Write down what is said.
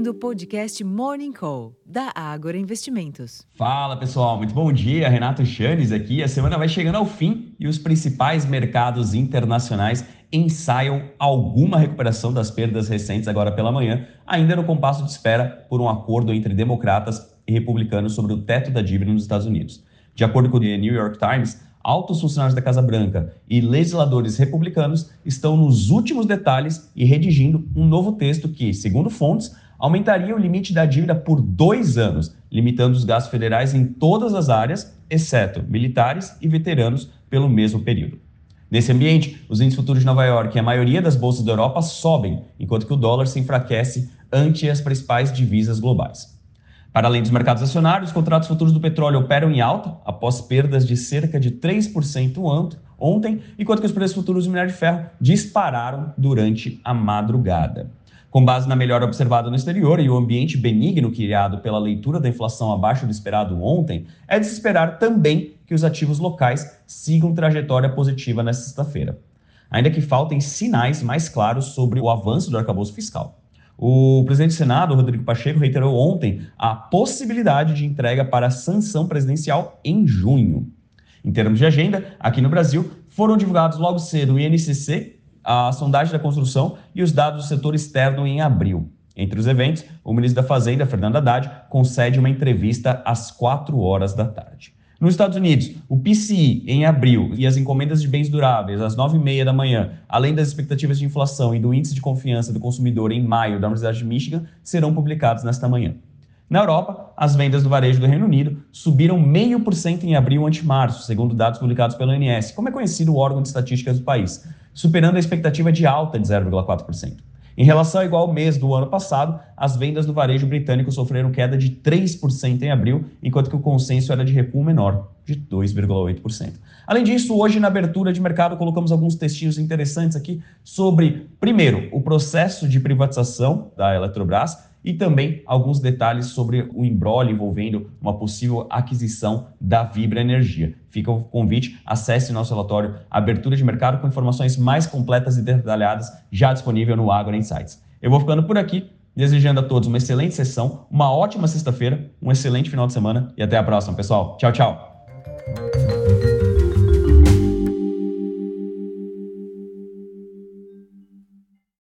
ouvindo o podcast Morning Call, da Ágora Investimentos. Fala pessoal, muito bom dia. Renato Chanes aqui. A semana vai chegando ao fim e os principais mercados internacionais ensaiam alguma recuperação das perdas recentes agora pela manhã, ainda no compasso de espera por um acordo entre democratas e republicanos sobre o teto da dívida nos Estados Unidos. De acordo com o The New York Times, altos funcionários da Casa Branca e legisladores republicanos estão nos últimos detalhes e redigindo um novo texto que, segundo fontes, aumentaria o limite da dívida por dois anos, limitando os gastos federais em todas as áreas, exceto militares e veteranos, pelo mesmo período. Nesse ambiente, os índices futuros de Nova York e a maioria das bolsas da Europa sobem, enquanto que o dólar se enfraquece ante as principais divisas globais. Para além dos mercados acionários, os contratos futuros do petróleo operam em alta, após perdas de cerca de 3% ontem, enquanto que os preços futuros do minério de ferro dispararam durante a madrugada. Com base na melhora observada no exterior e o ambiente benigno criado pela leitura da inflação abaixo do esperado ontem, é de se esperar também que os ativos locais sigam trajetória positiva nesta sexta-feira. Ainda que faltem sinais mais claros sobre o avanço do arcabouço fiscal. O presidente do Senado, Rodrigo Pacheco, reiterou ontem a possibilidade de entrega para sanção presidencial em junho. Em termos de agenda, aqui no Brasil, foram divulgados logo cedo o INCC, a sondagem da construção e os dados do setor externo em abril. Entre os eventos, o ministro da Fazenda, Fernando Haddad, concede uma entrevista às 4 horas da tarde. Nos Estados Unidos, o PCI em abril e as encomendas de bens duráveis às 9h30 da manhã, além das expectativas de inflação e do índice de confiança do consumidor em maio da Universidade de Michigan, serão publicados nesta manhã. Na Europa, as vendas do varejo do Reino Unido subiram 0,5% em abril ante março, segundo dados publicados pelo ONS, como é conhecido o órgão de estatísticas do país, superando a expectativa de alta de 0,4%. Em relação ao igual mês do ano passado, as vendas do varejo britânico sofreram queda de 3% em abril, enquanto que o consenso era de recuo menor, de 2,8%. Além disso, hoje na abertura de mercado colocamos alguns textinhos interessantes aqui sobre, primeiro, o processo de privatização da Eletrobras e também alguns detalhes sobre o embrólio envolvendo uma possível aquisição da Vibra Energia. Fica o convite, acesse nosso relatório Abertura de Mercado com informações mais completas e detalhadas já disponível no Agro Insights. Eu vou ficando por aqui, desejando a todos uma excelente sessão, uma ótima sexta-feira, um excelente final de semana e até a próxima, pessoal. Tchau, tchau.